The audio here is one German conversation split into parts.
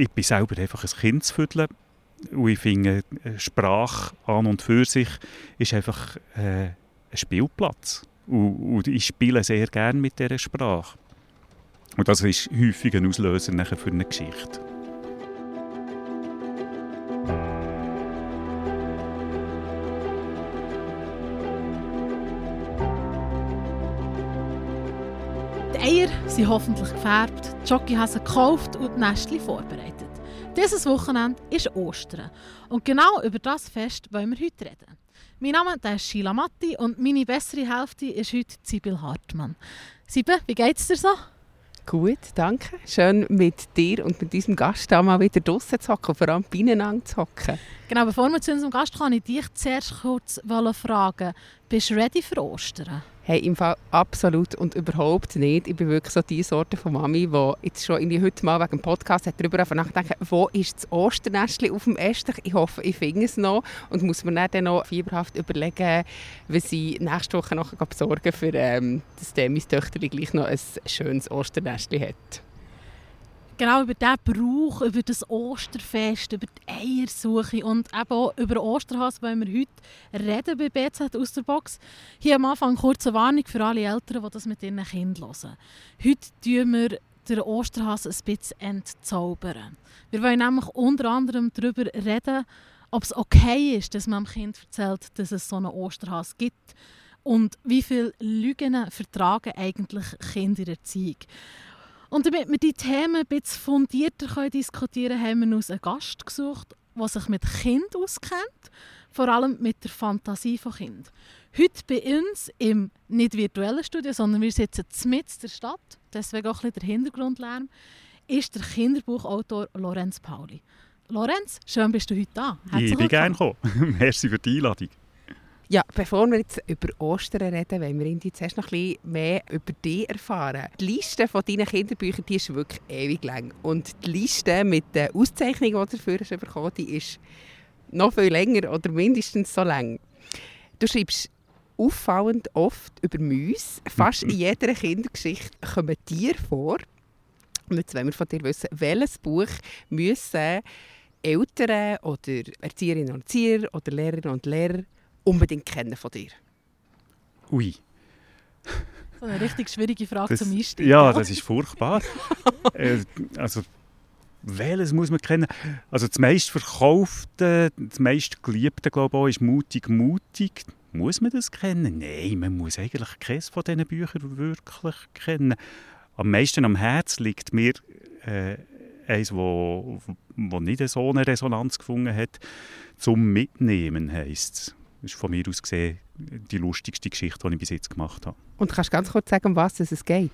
ich bin selber einfach ein Kind zu füdeln. Und ich finde, Sprache an und für sich ist einfach äh, ein Spielplatz. Und, und, ich spiele sehr gerne mit dieser Sprache. Und das ist häufig ein Auslöser für eine Geschichte. Sind hoffentlich gefärbt, die Jockeyhosen gekauft und die Nestchen vorbereitet. Dieses Wochenende ist Ostern und genau über das Fest wollen wir heute reden. Mein Name ist Sheila Matti und meine bessere Hälfte ist heute Sibyl Hartmann. Sibyl, wie geht's dir so? Gut, danke. Schön mit dir und mit unserem Gast auch mal wieder draußen zu hocken, vor allem beieinander zu hocken. Genau, bevor wir zu unserem Gast kommen, ich dich zuerst kurz fragen, bist du ready für Ostern? Hey, im Fall absolut und überhaupt nicht. Ich bin wirklich so die Sorte von Mami, die jetzt schon irgendwie heute mal wegen dem Podcast hat darüber nachdenken, wo ist das Osternestchen auf dem Estech? Ich hoffe, ich finde es noch und muss mir dann noch fieberhaft überlegen, was ich nächste Woche noch besorgen für ähm, dass mein Töchter gleich noch ein schönes Osternestchen hat genau über diesen Brauch, über das Osterfest, über die Eiersuche und eben auch über Osterhas wollen wir heute reden bei BZ aus der Box. Hier am Anfang kurze Warnung für alle Eltern, die das mit ihren Kindern hören. Heute tun wir den Osterhas ein bisschen entzaubern. Wir wollen nämlich unter anderem darüber reden, ob es okay ist, dass man dem Kind erzählt, dass es so einen Osterhas gibt und wie viele Lügen vertragen eigentlich Kinder in der Erziehung. Und damit wir die Themen ein bisschen fundierter diskutieren können, haben wir uns einen Gast gesucht, der sich mit Kind auskennt, vor allem mit der Fantasie von Kind. Heute bei uns im nicht virtuellen Studio, sondern wir sitzen mitten in der Stadt, deswegen auch ein bisschen der Hintergrundlärm, ist der Kinderbuchautor Lorenz Pauli. Lorenz, schön bist du heute da. Herzlich ich bin gerne gekommen. Merci für die Einladung. Ja, bevor wir jetzt über Ostern reden, wollen wir Indi zuerst noch ein bisschen mehr über dich erfahren. Die Liste von deinen Kinderbüchern die ist wirklich ewig lang. Und die Liste mit den Auszeichnungen, die du dafür hast bekommen, die ist noch viel länger oder mindestens so lang. Du schreibst auffallend oft über Mäuse. Fast in jeder Kindergeschichte kommen Tiere vor. Und jetzt wollen wir von dir wissen, welches Buch müssen Eltern oder Erzieherinnen und Erzieher oder Lehrerinnen und Lehrer unbedingt kennen von dir? Ui. So eine richtig schwierige Frage das, zum Einstieg. Ja, das ist furchtbar. äh, also, welches muss man kennen? Also das meistverkaufte, das meistgeliebte, glaube ich, ist «Mutig, mutig». Muss man das kennen? Nein, man muss eigentlich keines von diesen Büchern wirklich kennen. Am meisten am Herz liegt mir äh, eins, wo, wo nicht so eine Resonanz gefunden hat. «Zum Mitnehmen» heisst es. Das ist von mir aus gesehen die lustigste Geschichte, die ich bis jetzt gemacht habe. Und kannst du ganz kurz sagen, um was es geht?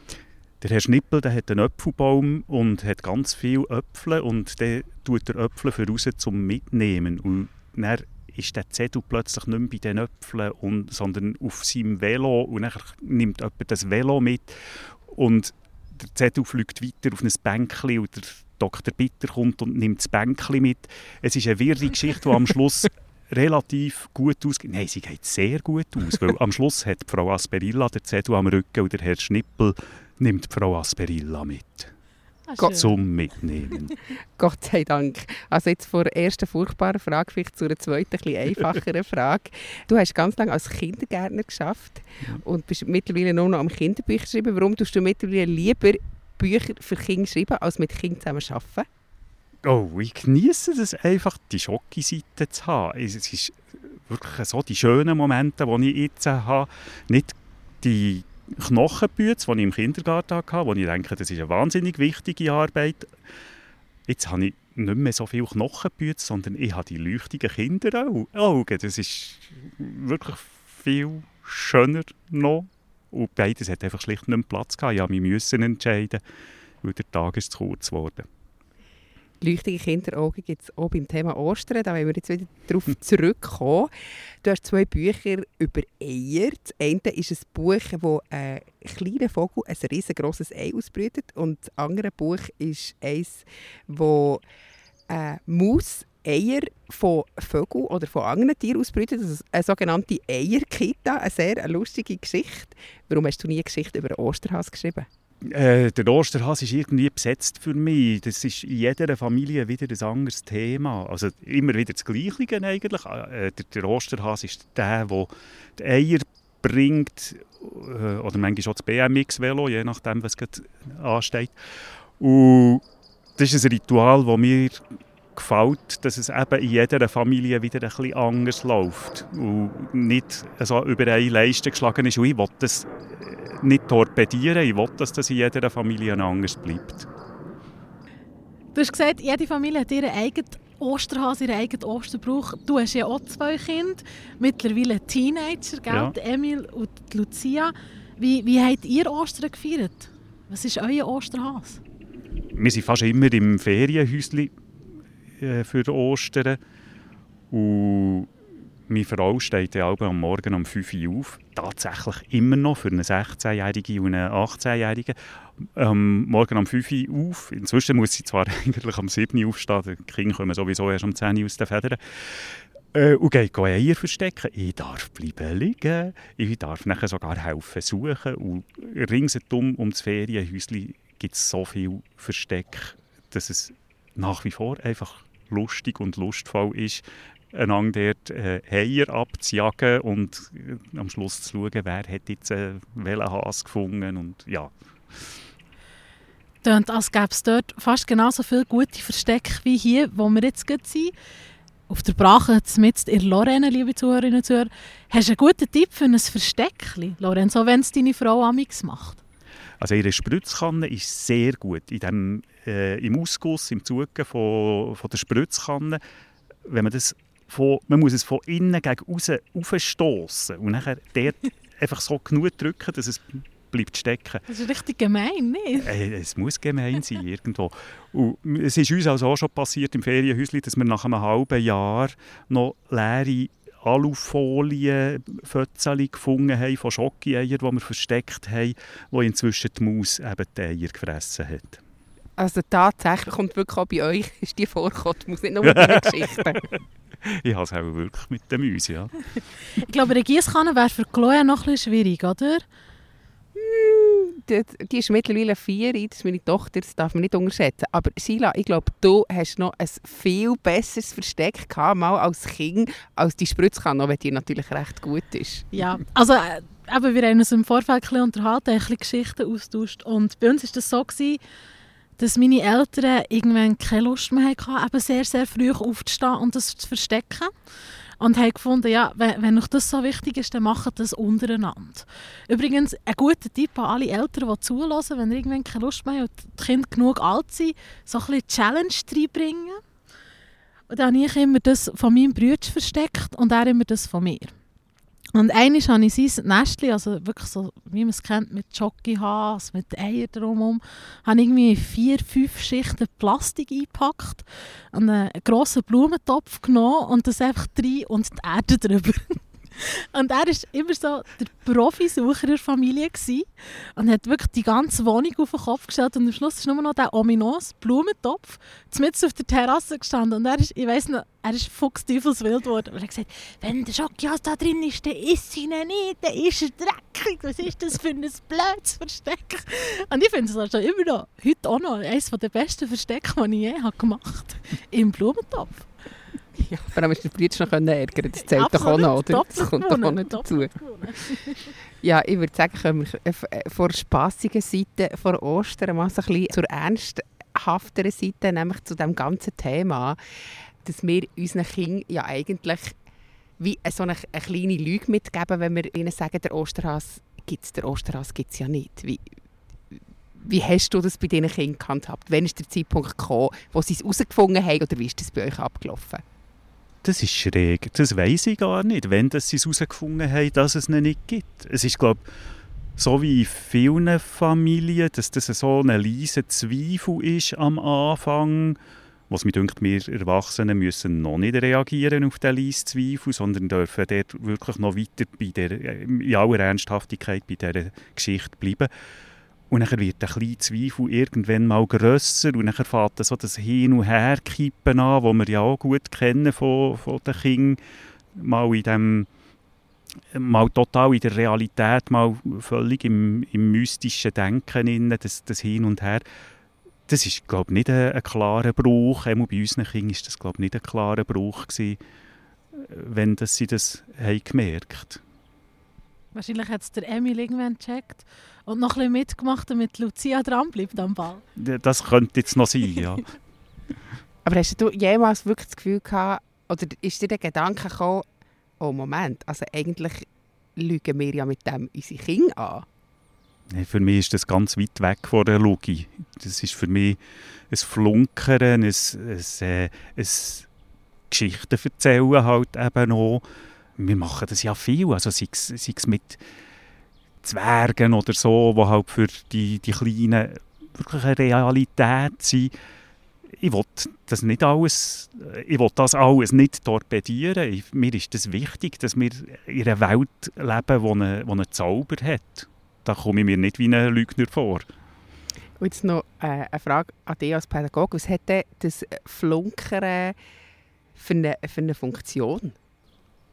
Der Herr Schnippel der hat einen Äpfelbaum und hat ganz viele Äpfel und der tut der Äpfel voraus zum Mitnehmen. Und dann ist der Zettel plötzlich nicht mehr bei den Äpfeln, und, sondern auf seinem Velo und dann nimmt jemand das Velo mit und der Zettel fliegt weiter auf ein Bänkchen und der Dr. Bitter kommt und nimmt das Bänkchen mit. Es ist eine wirre Geschichte, die am Schluss relativ gut aus. Nein, sie geht sehr gut aus, weil am Schluss hat Frau Asperilla den Zettel am Rücken und der Herr Schnippel nimmt Frau Asperilla mit. Ah, zum Mitnehmen. Gott sei Dank. Also jetzt vor der ersten furchtbaren Frage vielleicht zu einer zweiten, etwas einfacheren Frage. Du hast ganz lange als Kindergärtner geschafft und bist mittlerweile nur noch am Kinderbücher schreiben. Warum tust du mittlerweile lieber Bücher für Kinder schreiben, als mit Kindern zusammen arbeiten? Oh, ich genieße es einfach, die Schocke-Seite zu haben. Es ist wirklich so die schönen Momente, die ich jetzt habe. Nicht die Knochenbüte, die ich im Kindergarten hatte, wo ich denke, das ist eine wahnsinnig wichtige Arbeit. Jetzt habe ich nicht mehr so viele Knochenbüte, sondern ich habe die leuchtigen Kinderaugen. Das ist wirklich viel schöner noch. Und beides hat einfach schlicht nicht mehr Platz gehabt. Ich musste mich entscheiden, weil der Tag ist zu kurz geworden leuchtige Kinderaugen gibt es auch beim Thema Ostern. Da wollen wir jetzt wieder darauf zurückkommen. Du hast zwei Bücher über Eier. Das eine ist ein Buch, wo ein kleiner Vogel ein riesengroßes Ei ausbrütet. Und das andere Buch ist eins, wo eine Maus Eier von Vögeln oder von anderen Tieren ausbrütet. Das ist eine sogenannte Eierkita. Eine sehr lustige Geschichte. Warum hast du nie eine Geschichte über Osterhas geschrieben? Äh, der Osterhase ist irgendwie besetzt für mich. Das ist in jeder Familie wieder ein anderes Thema. Also immer wieder das Gleiche eigentlich. Äh, der, der Osterhase ist der, der die Eier bringt, äh, oder manchmal auch das BMX-Velo, je nachdem, was gerade ansteht. Und das ist ein Ritual, das mir gefällt, dass es eben in jeder Familie wieder ein bisschen anders läuft und nicht so über eine Leiste geschlagen ist. Und ich will das äh, nicht torpedieren, ich will, dass das in jeder Familie anders bleibt. Du hast gesagt, jede Familie hat ihren eigenen Osterhase, ihren eigenen Osterbrauch. Du hast ja auch zwei Kinder, mittlerweile Teenager, gell? Ja. Emil und Lucia. Wie, wie habt ihr Ostern gefeiert? Was ist euer Osterhase? Wir sind fast immer im Ferienhäuschen äh, für Ostern. Und meine Frau steht ja am Morgen um 5 Uhr auf. Tatsächlich immer noch für eine 16-Jährige und eine 18-Jährige. Ähm, morgen um 5 Uhr auf. Inzwischen muss sie zwar eigentlich um 7 Uhr aufstehen. Die Kinder kommen sowieso erst um 10 Uhr aus den Federn. Äh, und geht Eier verstecken. Ich darf bleiben liegen. Ich darf nachher sogar helfen suchen. Und ringsherum um das Ferienhäuschen gibt es so viel Versteck, dass es nach wie vor einfach lustig und lustvoll ist, einander dort äh, Heier abzujagen und äh, am Schluss zu schauen, wer hat jetzt äh, welchen Hase gefunden und ja. Tönt, als gäbe es dort fast genauso viele gute Verstecke wie hier, wo wir jetzt sind. Auf der Brache, mit in Lorraine, liebe Zuhörerinnen und Zuhörer, hast du einen guten Tipp für ein Versteckchen, Lorraine, so wenn es deine Frau amix macht? Also ihre Spritzkanne ist sehr gut. In dem, äh, Im Ausguss, im Zugen von, von der Spritzkanne, wenn man das von, man muss es von innen gegen außen aufstoßen und nachher dort einfach so genug drücken, dass es bleibt stecken. Das ist richtig gemein, nicht? Äh, es muss gemein sein, irgendwo. Und es ist uns also auch schon passiert im Ferienhäuschen, dass wir nach einem halben Jahr noch leere Alufolie Fötzeli gefunden haben von Schoki-Eiern, die wir versteckt haben, wo inzwischen die Maus eben die Eier gefressen hat. Also tatsächlich kommt wirklich auch bei euch ist die vorgekommen, muss nicht nur mit einer Geschichte. ich habe es auch wirklich mit den Mäusen, ja. ich glaube, eine Gießkanne wäre für Chloe noch ein schwierig, oder? Hm, die, die ist mittlerweile vier, das ist meine Tochter, das darf man nicht unterschätzen. Aber Sheila, ich glaube, du hast noch ein viel besseres Versteck gehabt, mal als Kind, als die Spritzkanne, auch wenn die natürlich recht gut ist. Ja, also äh, eben, wir haben uns im Vorfeld ein bisschen unterhalten, ein bisschen Geschichten austauscht und bei uns war das so, gewesen, dass meine Eltern irgendwann keine Lust mehr hatten, eben sehr, sehr früh aufzustehen und das zu verstecken. Und haben gefunden, ja, wenn, euch das so wichtig ist, dann macht das untereinander. Übrigens, ein guter Tipp an alle Eltern, die zulassen, wenn ihr irgendwann keine Lust mehr habt und die Kinder genug alt sind, so ein Challenge reinbringen. Und dann habe ich immer das von meinem Bruder versteckt und er immer das von mir. Und einmal habe ich sein Nestchen, also wirklich so, wie man es kennt, mit Jockeyhas, mit Eiern drumherum, habe irgendwie vier, fünf Schichten Plastik eingepackt, einen grossen Blumentopf genommen und das einfach rein und die Erde drüber. Und er war immer so der Profisucher der Familie gewesen und hat wirklich die ganze Wohnung auf den Kopf gestellt. Und am Schluss ist nur noch der ominöse Blumentopf mitten auf der Terrasse gestanden. Und er ist, ich weiss noch, er ist fuchsteufelswild geworden. Und er hat gesagt, wenn der Schokias da drin ist, dann isst ihn nicht, dann ist er dreckig. Was ist das für ein blödes Versteck? Und ich finde es also immer noch, heute auch noch, eines der besten Verstecke, die ich je gemacht habe. Im Blumentopf. Ja, vor allem du den Bruder noch ärgern Das zählt doch auch noch, oder? Das kommt doch auch nicht dazu. ja, ich würde sagen, kommen wir äh, von der spassigen Seite vor Ostern mal so ein bisschen zur ernsthafteren Seite, nämlich zu dem ganzen Thema, dass wir unseren Kindern ja eigentlich wie so eine, eine kleine Lüge mitgeben, wenn wir ihnen sagen, der Osterhas gibt es, der Osterhas gibt es ja nicht. Wie, wie hast du das bei diesen Kindern gehandhabt? Wann ist der Zeitpunkt gekommen, wo sie es herausgefunden haben oder wie ist das bei euch abgelaufen? Das ist schräg. Das weiß ich gar nicht, wenn sie es herausgefunden haben, dass es ihn nicht gibt. Es ist, glaube so wie in vielen Familien, dass das so ein leiser Zweifel ist am Anfang, was mir denkt, wir Erwachsenen müssen noch nicht reagieren auf diesen leisen Zweifel, sondern dürfen dort wirklich noch weiter bei der, in aller Ernsthaftigkeit bei dieser Geschichte bleiben. Und dann wird der kleine Zweifel irgendwann mal grösser und dann fängt so das Hin- und Herkippen an, das wir ja auch gut kennen von, von den Kindern, mal in dem mal total in der Realität, mal völlig im, im mystischen Denken, innen, das, das Hin und Her. Das ist, glaube ich, nicht ein, ein klarer Brauch. Einmal bei unseren Kindern war das, glaube ich, nicht ein klarer Brauch, gewesen, wenn das, sie das haben gemerkt Wahrscheinlich hat es der Emil irgendwann gecheckt und noch ein bisschen mitgemacht, damit Lucia dranbleibt am Ball. Das könnte jetzt noch sein, ja. Aber hast du jemals wirklich das Gefühl gehabt, oder ist dir der Gedanke gekommen, oh Moment, also eigentlich lügen wir ja mit dem unsere Kinder an? Für mich ist das ganz weit weg von der Logik. Das ist für mich ein Flunkern, ein, ein, ein, ein Geschichten erzählen halt eben auch. Wir machen das ja viel, also sei es mit Zwergen oder so, die halt für die, die Kleinen wirklich eine Realität sind ich will das nicht alles, ich will das alles nicht torpedieren. Ich, mir ist das wichtig, dass wir in einer Welt leben, die einen, die einen Zauber hat. Da komme ich mir nicht wie ein Lügner vor. Und jetzt noch äh, eine Frage an dich als Pädagoge. Was hat denn das Flunkern für eine, für eine Funktion?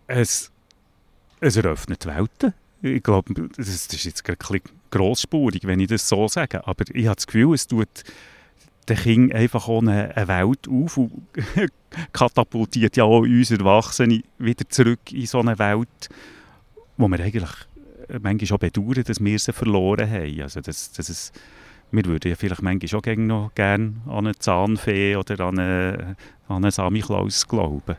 Es, es eröffnet Welten. Ich glaube, das ist jetzt ein grossspurig, wenn ich das so sage, aber ich habe das Gefühl, es tut den Kindern einfach eine, eine Welt auf und katapultiert ja auch uns Erwachsene wieder zurück in so eine Welt, wo wir eigentlich manchmal auch bedauern, dass wir sie verloren haben. Also das, das ist, wir würden ja vielleicht manchmal auch noch gerne an eine Zahnfee oder an einen, an einen Samichlaus glauben.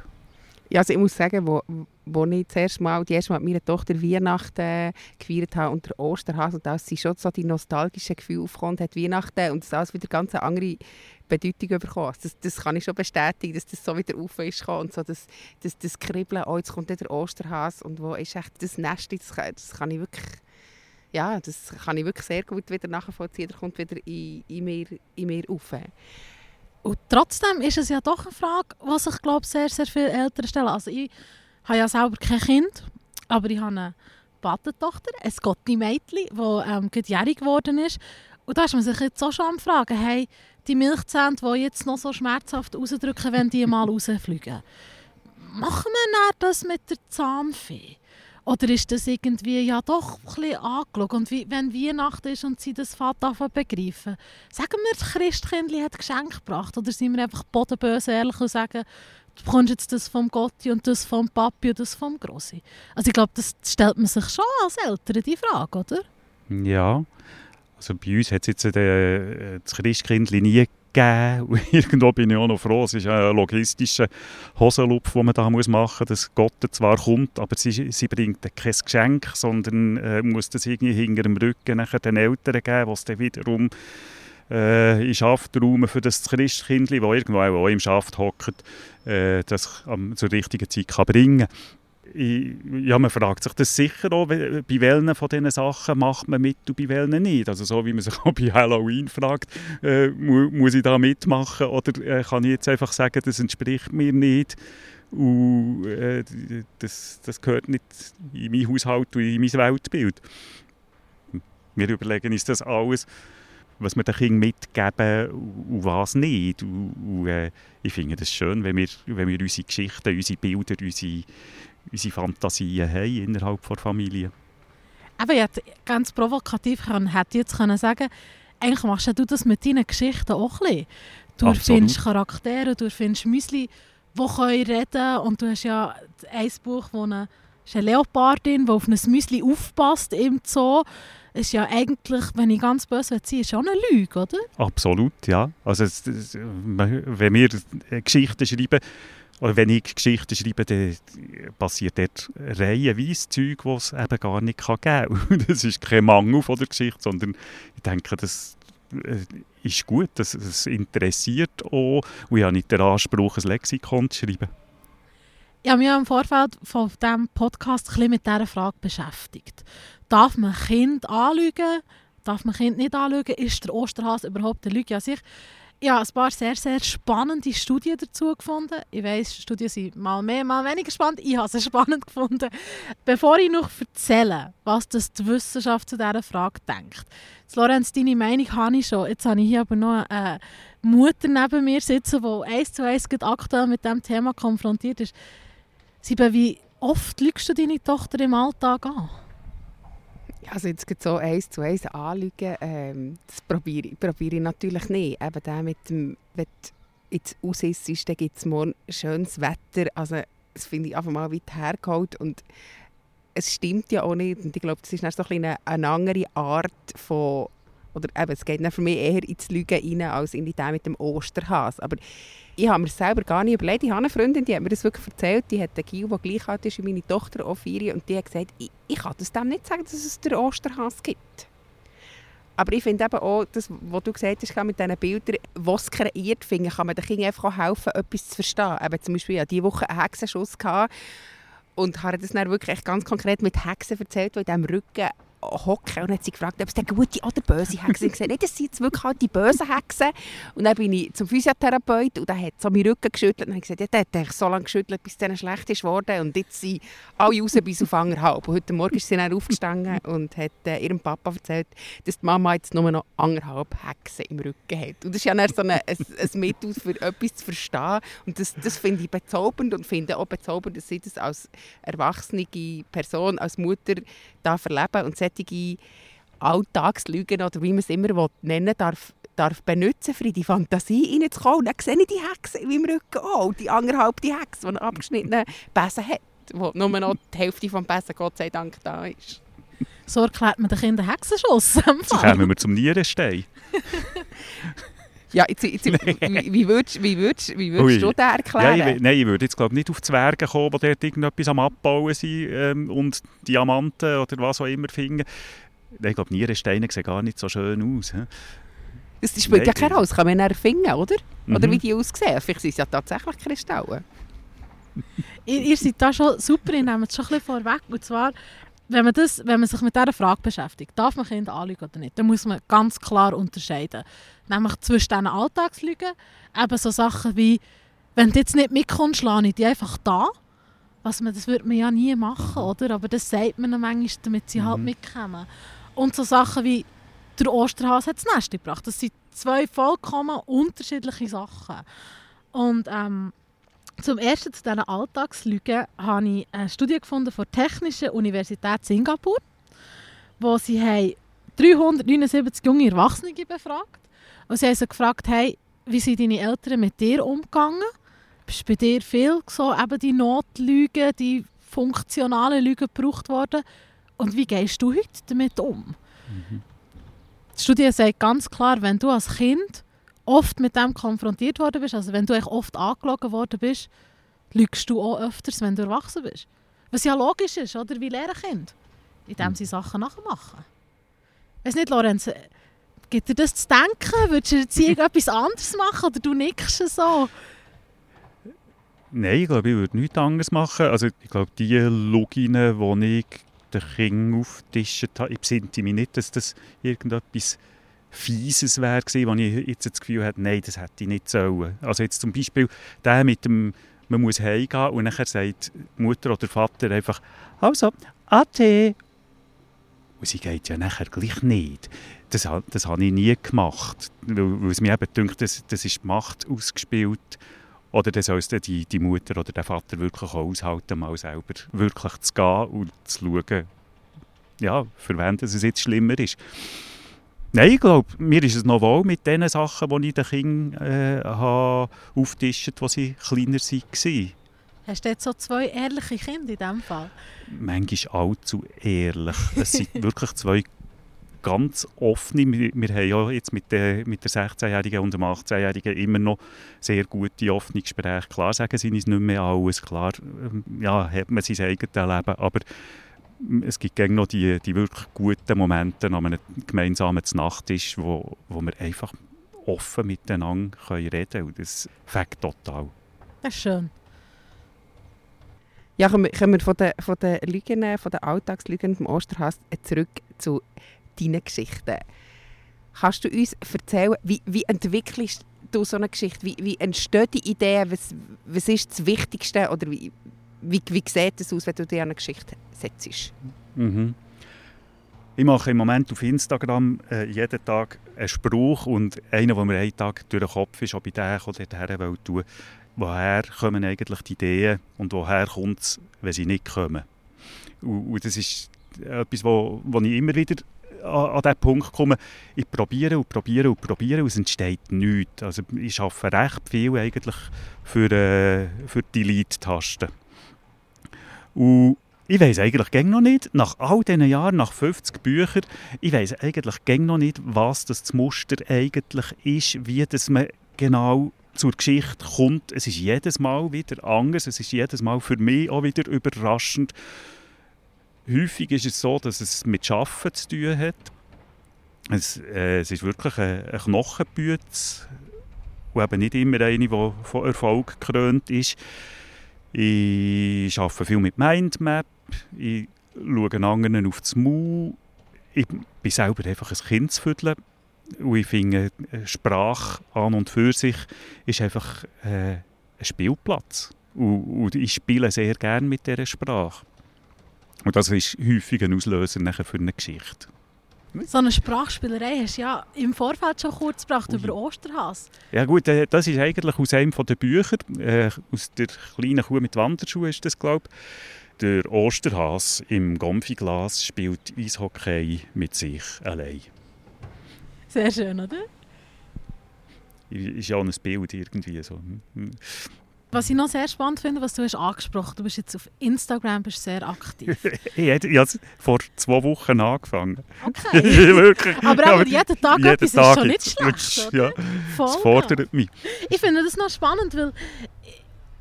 Ja, also ich muss sagen, wo, wo ich das erste Mal, die erste Mal mit meiner Tochter Weihnachten äh, gefeiert habe und der Osterhase und dass sie schon so die nostalgischen Gefühle aufkommt, hat Weihnachten und das alles wieder ganz andere Bedeutung bekommen. Das, das kann ich schon bestätigen, dass das so wieder auf ist und so das, das, das Kribbeln, oh, jetzt kommt der Osterhase und wo ist echt das Nest, das, das kann ich wirklich ja, das kann ich wirklich sehr gut wieder nachvollziehen. Der kommt wieder in, in, mir, in mir auf. Und trotzdem ist es ja doch eine Frage, was ich glaube sehr, sehr viele Eltern stellen. Also ich habe ja selber kein Kind, aber ich habe eine Patentochter, ein Gotti-Mädchen, das ähm, jährig geworden ist. Und da ist man sich jetzt auch schon am fragen, hey, die Milchzähne, die jetzt noch so schmerzhaft rausdrücken, wenn die mal rausfliegen, machen wir das mit der Zahnfee? Oder ist das irgendwie ja doch ein bisschen angeschaut? Und wie, wenn Weihnachten ist und sie das Vater begreifen, sagen wir, das Christkindli hat Geschenk gebracht? Oder sind wir einfach bodenböse ehrlich und sagen, du bekommst jetzt das vom Gotti und das vom Papi und das vom Grossi? Also ich glaube, das stellt man sich schon als Eltern die Frage, oder? Ja, also bei uns hat es jetzt äh, das Christkindli nie gegeben. Irgendwo bin ich auch noch froh, es ist ein logistischer Hosenlupf, den man da machen muss, dass Gott zwar kommt, aber sie, sie bringt kein Geschenk, sondern äh, muss das irgendwie hinter dem Rücken nachher den Eltern geben, was dann wiederum äh, in Schaftraum für das Christkindli, das irgendwo auch im Schaft hockt, äh, das am, zur richtigen Zeit kann bringen kann ja, man fragt sich das sicher auch, bei welchen von diesen Sachen macht man mit und bei welchen nicht. Also so wie man sich auch bei Halloween fragt, äh, mu muss ich da mitmachen oder äh, kann ich jetzt einfach sagen, das entspricht mir nicht und äh, das, das gehört nicht in mein Haushalt und in mein Weltbild. Wir überlegen uns das alles, was wir den Kindern mitgeben und was nicht. Und, und äh, ich finde es schön, wenn wir, wenn wir unsere Geschichten, unsere Bilder, unsere unsere Fantasien haben innerhalb der Familie. Aber ich hätte ganz provokativ können, hätte jetzt können sagen eigentlich machst du das mit deinen Geschichten auch ein bisschen. Du findest Charaktere, du findest Müsli, die können reden und du hast ja ein Buch, wo eine, eine Leopardin, die auf ein Müsli aufpasst im Zoo, ist ja eigentlich, wenn ich ganz böse sein ist schon eine Lüge, oder? Absolut, ja. Also, wenn wir Geschichten schreiben, oder wenn ich Geschichten schreibe, dann passiert dort reihenweise Zeug, die es eben gar nicht geben kann. das ist kein Mangel von der Geschichte, sondern ich denke, das äh, ist gut, das, das interessiert auch. Und ich habe nicht den Anspruch, ein Lexikon zu schreiben. Ich habe mich im Vorfeld von diesem Podcast ein mit dieser Frage beschäftigt. Darf man Kind anlügen? Darf man Kind nicht anlügen? Ist der Osterhase überhaupt eine Lüge an sich? ich habe ein paar sehr, sehr spannende Studien dazu gefunden. Ich weiss, Studien sind mal mehr, mal weniger spannend. Ich habe sie spannend gefunden. Bevor ich noch erzähle, was das die Wissenschaft zu dieser Frage denkt. Lorenz, deine Meinung habe ich schon. Jetzt habe ich hier aber noch eine Mutter neben mir sitzen, die eins zu eins aktuell mit diesem Thema konfrontiert ist. Sie wie oft lügst du deine Tochter im Alltag an? Also jetzt so eins zu eins anlügen, ähm, das probiere, probiere ich natürlich nicht. Eben der mit dem, wenn du jetzt aussissest, dann gibt es morgen schönes Wetter. Also das finde ich einfach mal weit hergeholt und es stimmt ja auch nicht. Und ich glaube, das ist so ein eine, eine andere Art von oder eben, es geht für mich eher ins Lügen rein, als in die mit dem Osterhas. Aber ich habe mir selber gar nicht überlegt. Ich habe eine Freundin, die hat mir das wirklich erzählt. Die hat einen Gil, der gleich alt ist wie meine Tochter, vier. Und die hat gesagt, ich, ich kann das dem nicht sagen, dass es den Osterhas gibt. Aber ich finde eben auch, das, was du gesagt hast, mit diesen Bildern, was kreiert, finde kann man den Kindern einfach helfen, etwas zu verstehen. Eben zum Beispiel, ja, diese Woche einen Hexenschuss gehabt und habe das dann wirklich ganz konkret mit Hexen erzählt, die in diesem Rücken hocken und hat sie gefragt, ob es eine gute oder böse Hexe ist. Nein, das sind jetzt wirklich halt die bösen Hexen. Und dann bin ich zum Physiotherapeut und er hat so meinen Rücken geschüttelt und hat gesagt, ja, der hat so lange geschüttelt, bis es dann schlecht ist geworden. Und jetzt sind alle raus bis auf anderthalb. Und heute Morgen ist sie dann aufgestanden und hat äh, ihrem Papa erzählt, dass die Mama jetzt nur noch anderthalb Hexen im Rücken hat. Und das ist ja dann so ein, ein, ein Mittel, für etwas zu verstehen. Und das, das finde ich bezaubernd und finde auch bezaubernd, dass sie das als erwachsene Person, als Mutter da verleben und solche Alltagslügen oder wie man es immer nennen darf, darf benutzen, um in die Fantasie reinzukommen. dann sehe ich die Hexe im Rücken auch, die anderthalb die Hexe, die einen abgeschnittenen Besen hat, wo nur noch die Hälfte des Besen, Gott sei Dank, da ist. So erklärt man den Kindern Hexenschuss. So kommen wir zum Nierenstein. Ja, jetzt, jetzt, wie, wie würdest, wie würdest, wie würdest du das erklären? Ja, ich, nein, ich würde jetzt glaube nicht auf Zwerge kommen, die dort irgendetwas am Abbauen sind ähm, und Diamanten oder was auch immer finden. Nein, ich glaube, Nierensteine sehen gar nicht so schön aus. He? Das spielt ja keine Rolle, das kann man erfinden, oder? Mhm. Oder wie die aussehen. Vielleicht sind es ja tatsächlich Kristalle. ihr, ihr seid da schon super, ihr nehmt es schon ein bisschen vorweg. Und zwar wenn man, das, wenn man sich mit dieser Frage beschäftigt, darf man Kinder anlügen oder nicht, dann muss man ganz klar unterscheiden. Nämlich zwischen diesen Alltagslügen, eben so Sachen wie, wenn du jetzt nicht mitkommst, lasse ich die einfach da. Was man, das würde man ja nie machen, oder? Aber das sagt man manchmal, damit sie halt mhm. halt mitkommen. Und so Sachen wie, der Osterhase hat das Nest gebracht. Das sind zwei vollkommen unterschiedliche Sachen. Und ähm, zum ersten zu diesen Alltagslügen habe ich eine Studie gefunden von der Technischen Universität Singapur, wo sie haben 379 junge Erwachsene befragt und sie haben sie gefragt, hey, wie sind deine Eltern mit dir umgegangen? Bist bei dir viel so eben die Notlügen, die funktionalen Lügen gebraucht worden? Und wie gehst du heute damit um? Mhm. Die Studie sagt ganz klar, wenn du als Kind oft mit dem konfrontiert worden bist, also wenn du oft angelogen worden bist, lügst du auch öfters, wenn du erwachsen bist. Was ja logisch ist, oder? Wie lernen Kinder? Indem hm. sie Sachen nachmachen. Weiß nicht, Lorenz, gibt dir das zu denken? Würdest du jetzt etwas anderes machen oder du nickst so? Nein, ich glaube, ich würde nichts anderes machen. Also ich glaube, die Loginen, die ich den Kindern auftischt habe, ich besinne mich nicht, dass das irgendetwas Fieses wäre gewesen, wo ich jetzt das Gefühl hatte, nein, das hätte ich nicht sollen. Also jetzt zum Beispiel der mit dem, man muss heimgehen und dann sagt Mutter oder Vater einfach, also, Ate. Und sie geht ja nachher gleich nicht. Das, das habe ich nie gemacht, weil, weil es mir eben denkt, das, das ist die Macht ausgespielt. Oder das soll die, die Mutter oder der Vater wirklich aushalten, mal selber wirklich zu gehen und zu schauen, ja, für wen das jetzt schlimmer ist. Nein, ich glaube, mir ist es noch wohl mit den Sachen, die ich den Kindern äh, aufgetischt habe, als sie kleiner waren. Hast du jetzt so zwei ehrliche Kinder in diesem Fall? Manchmal allzu ehrlich. Es sind wirklich zwei ganz offene. Wir, wir haben ja jetzt mit der, mit der 16-Jährigen und dem 18-Jährigen immer noch sehr gute, offene Gespräche. Klar sagen sie uns nicht mehr alles, klar ähm, ja, hat man sein eigenes Leben, aber es gibt gerne noch die, die wirklich guten Momente an einem gemeinsamen Nachttisch, wo, wo wir einfach offen miteinander können reden können. Und das fängt total. Das ist schön. Ja, kommen wir von den, von den Lügen, von den Alltagslügen vom Osterhass zurück zu deinen Geschichten. Kannst du uns erzählen, wie, wie entwickelst du so eine Geschichte? Wie, wie entsteht die Idee? Was, was ist das Wichtigste? Oder wie, wie, wie sieht es aus, wenn du dir eine Geschichte setzt? Mhm. Ich mache im Moment auf Instagram äh, jeden Tag einen Spruch und einer, der mir einen Tag durch den Kopf ist, ob ich den oder dorthin tun woher kommen eigentlich die Ideen und woher kommt es, wenn sie nicht kommen. Und, und das ist etwas, wo, wo ich immer wieder an, an diesen Punkt komme, ich probiere und probiere und probiere und es entsteht nichts. Also ich arbeite recht viel eigentlich für, äh, für die Delete-Taste. Und ich weiß eigentlich gäng noch nicht, nach all diesen Jahren, nach 50 Büchern, ich weiß eigentlich gäng noch nicht, was das Muster eigentlich ist, wie das man genau zur Geschichte kommt. Es ist jedes Mal wieder anders, es ist jedes Mal für mich auch wieder überraschend. Häufig ist es so, dass es mit Schaffen zu tun hat. Es, äh, es ist wirklich eine, eine Knochenbüte und eben nicht immer eine, die von Erfolg gekrönt ist. Ich arbeite viel mit Mindmap, ich schaue anderen auf das Maul. Ich bin selber einfach ein Kindsviertel und ich finde, Sprache an und für sich ist einfach äh, ein Spielplatz. Und, und, ich spiele sehr gerne mit dieser Sprache. Und das ist häufig ein Auslöser für eine Geschichte. So eine Sprachspielerei hast du ja im Vorfeld schon kurz gebracht Ui. über Osterhas. Ja gut, äh, das ist eigentlich aus einem der Bücher, äh, aus der kleinen Kuh mit Wanderschuhen ist das, glaube ich. Der Osterhas im Gomfiglas spielt Eishockey mit sich allein. Sehr schön, oder? Ist ja auch ein Bild irgendwie so. Was ich noch sehr spannend finde, was du hast angesprochen, du bist jetzt auf Instagram bist sehr aktiv. ich habe vor zwei Wochen angefangen. Okay. Wirklich. Aber, aber jeden Tag jeden etwas Tag ist schon nicht schlecht, Ja, das fordert mich. Ich finde das noch spannend, weil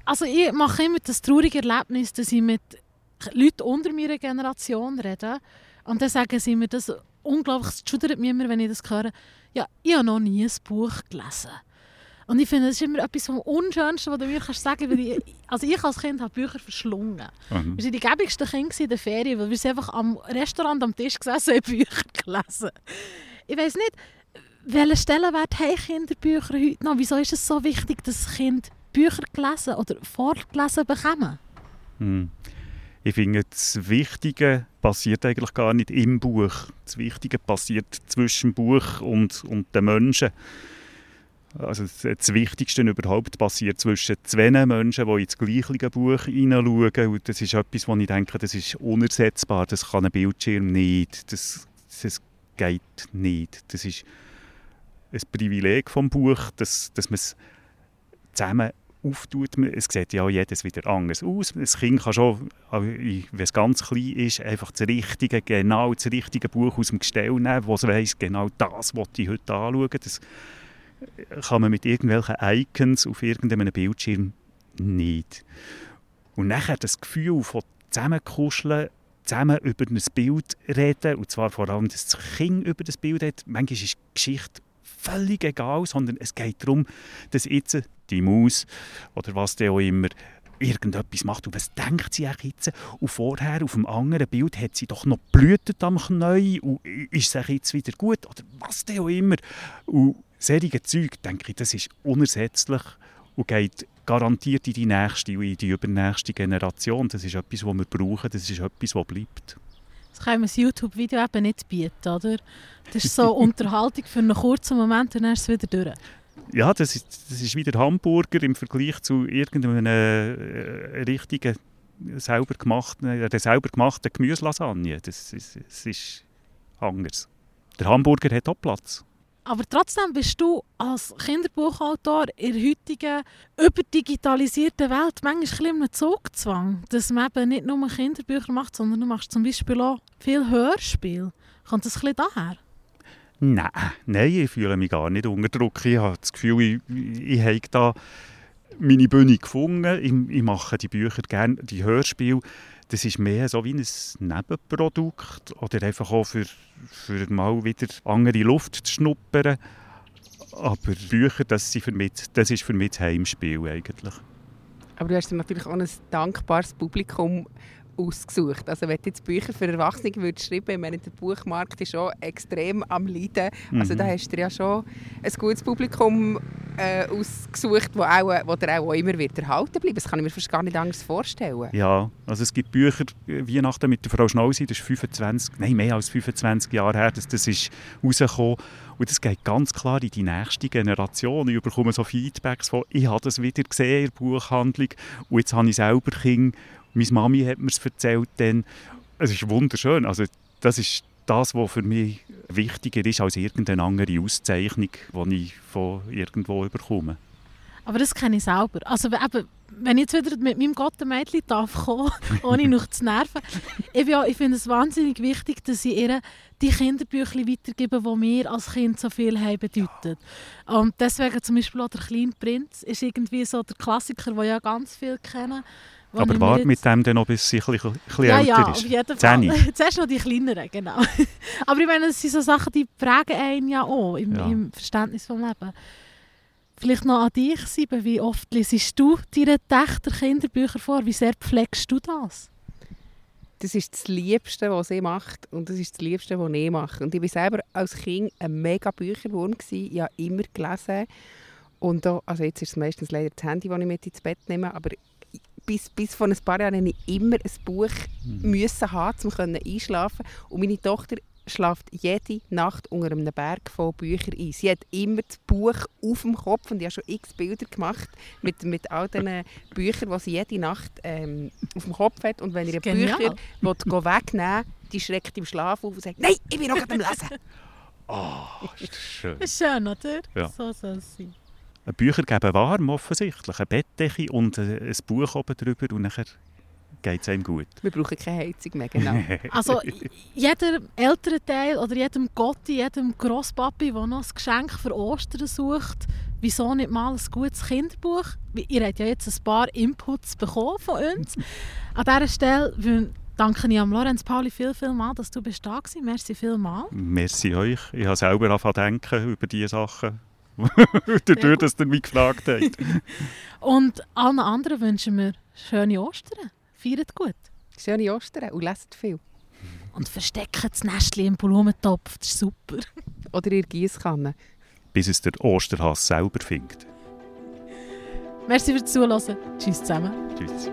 also ich mache immer das traurige Erlebnis, dass ich mit Leuten unter meiner Generation rede und dann sagen sie mir das unglaublich, es schudert mich immer, wenn ich das höre, ja, ich habe noch nie ein Buch gelesen. Und ich finde, das ist immer etwas vom Unschönsten, was du mir kannst sagen kannst. Ich, also ich als Kind habe Bücher verschlungen. Mhm. Wir waren die gäbigsten Kinder in der Ferien, weil wir sind einfach am Restaurant am Tisch gesessen und Bücher gelesen. Ich weiß nicht, welchen Stellenwert haben Kinderbücher heute noch? Wieso ist es so wichtig, dass Kinder Bücher gelesen oder vorgelesen bekommen? Mhm. Ich finde, das Wichtige passiert eigentlich gar nicht im Buch. Das Wichtige passiert zwischen Buch und, und den Menschen. Also das Wichtigste überhaupt passiert zwischen zwei Menschen, die ins gleiche Buch hineinschauen. Und das ist etwas, wo ich denke, das ist unersetzbar. Das kann ein Bildschirm nicht. Das, das geht nicht. Das ist ein Privileg vom Buch, dass, dass man es zusammen auftut. Es sieht ja jedes wieder anders aus. Das Kind kann schon, wenn es ganz klein ist, einfach das richtige, genau das richtige Buch aus dem Gestell nehmen, wo es weiss, genau das was ich heute anschauen. Das, kann man mit irgendwelchen Icons auf irgendeinem Bildschirm nicht. Und nachher das Gefühl von zusammenkuscheln, zusammen über ein Bild reden, und zwar vor allem, dass das Kind über das Bild redet. Manchmal ist die Geschichte völlig egal, sondern es geht darum, dass jetzt die Maus oder was der auch immer irgendetwas macht. Und was denkt sie jetzt? Und vorher auf dem anderen Bild hat sie doch noch blühtet am Knie und ist es jetzt wieder gut oder was der auch immer. Und solche Zeug, denke ich, das ist unersetzlich und geht garantiert in die nächste und in die übernächste Generation. Das ist etwas, was wir brauchen, das ist etwas, was bleibt. Das kann man das YouTube-Video eben nicht bieten, oder? Das ist so Unterhaltung für einen kurzen Moment und dann ist es wieder durch. Ja, das ist, das ist wieder Hamburger im Vergleich zu irgendeinem äh, richtigen, selber gemachten, äh, selber gemachten Gemüselasagne. Das, das, das ist anders. Der Hamburger hat auch Platz. Aber trotzdem bist du als Kinderbuchautor in der heutigen überdigitalisierten Welt manchmal ein bisschen Zugzwang, dass man eben nicht nur Kinderbücher macht, sondern du machst zum Beispiel auch viel Hörspiel. Kommt das ein bisschen daher? Nein, nein, ich fühle mich gar nicht unter Druck. Ich habe das Gefühl, ich, ich habe da meine Bühne gefunden. Ich, ich mache die Bücher gerne, die Hörspiele das ist mehr so wie ein Nebenprodukt oder einfach auch für, für mal wieder andere Luft zu schnuppern. Aber Bücher, das, sind für mich, das ist für mich das Heimspiel eigentlich. Aber du hast natürlich auch ein dankbares Publikum, ausgesucht. Also wenn du jetzt Bücher für Erwachsene würdest schreiben, ich meine, der Buchmarkt ist schon extrem am Leiden. Also Mhm. da hast du ja schon ein gutes Publikum äh, ausgesucht, wo, auch, wo dir auch immer wird erhalten bleibt. Das kann ich mir fast gar nicht anders vorstellen. Ja, also es gibt Bücher, äh, Weihnachten mit der Frau Schnausi, das ist 25, nein, mehr als 25 Jahre her, dass das ist rausgekommen. Und das geht ganz klar in die nächste Generation. Ich bekomme so Feedbacks von, ich habe das wieder gesehen in der Buchhandlung und jetzt habe ich selber Kinder. Meine Mami hat mir es erzählt dann. Es ist wunderschön. Also das ist das, was für mich wichtiger ist als irgendeine andere Auszeichnung, die ich von irgendwo bekomme. Aber das kenne ich selber. Also wenn- eben, wenn ich jetzt wieder mit meinem Gottenmädchen darf kommen, ohne noch zu nerven, ich, ja, ich finde es wahnsinnig wichtig, dass ich ihr die Kinderbücher weitergebe, die mir als Kind so viel haben bedeutet. Und deswegen zum Beispiel auch «Der kleine Prinz» ist irgendwie so der Klassiker, den ja ganz viele kennen. Aber warte mit dem dann noch, bis sie ein bisschen, ja, älter ja, ist. auf jeden Fall. Zehni. Zuerst noch die kleineren, genau. Aber ich meine, das sind so Sachen, die prägen einen ja auch im, Ja. im Verständnis vom Leben. Vielleicht noch an dich, Sieben. Wie oft lesest du deine Töchter Kinderbücher vor? Wie sehr pflegst du das? Das ist das Liebste, was sie macht und das ist das Liebste, was ich mache. Und ich war selber als Kind ein mega Bücherwurm. gewesen. Ich habe immer gelesen. Und auch, also jetzt ist es meistens leider das Handy, das ich mit ins Bett nehme, aber bis, bis vor ein paar Jahren habe ich immer ein Buch Mhm. müssen haben, um einschlafen Und meine Tochter schläft jede Nacht unter einem Berg von Büchern ein. Sie hat immer das Buch auf dem Kopf und ich habe schon x Bilder gemacht mit, mit all diesen Büchern, die sie jede Nacht ähm, auf dem Kopf hat. Und wenn ihr. Bücher will, go wegnehmen die schreckt im Schlaf auf und sagt, nein, ich bin noch gerade am Lesen. Ah, ist das schön. Das ist schön, oder? Ja. So soll es sein. Bücher geben warm, offensichtlich. Eine Bettdecke und äh, ein Buch oben drüber und nachher geht es einem gut. Wir brauchen keine Heizung mehr, genau. Also jeder ältere Teil oder jedem Gotti, jedem Grosspapi, der noch ein Geschenk für Ostern sucht, wieso nicht mal ein gutes Kinderbuch? Ihr habt ja jetzt ein paar Inputs bekommen von uns. An dieser Stelle danke ich am Lorenz Pauli viel, viel mal, dass du bist da warst. Merci vielmal. Merci euch. Ich habe selber angefangen zu denken über diese Sachen. Dadurch, dass ihr mich gefragt habt. Und allen anderen wünschen wir schöne Ostern. Feiert gut. Schöne Ostern und leset viel. Und versteckt das Nestchen im Blumentopf. Das ist super. Oder ihr Giesskanne. Bis es der Osterhass selber findet. Merci fürs Zuhören. Tschüss zusammen. Tschüss.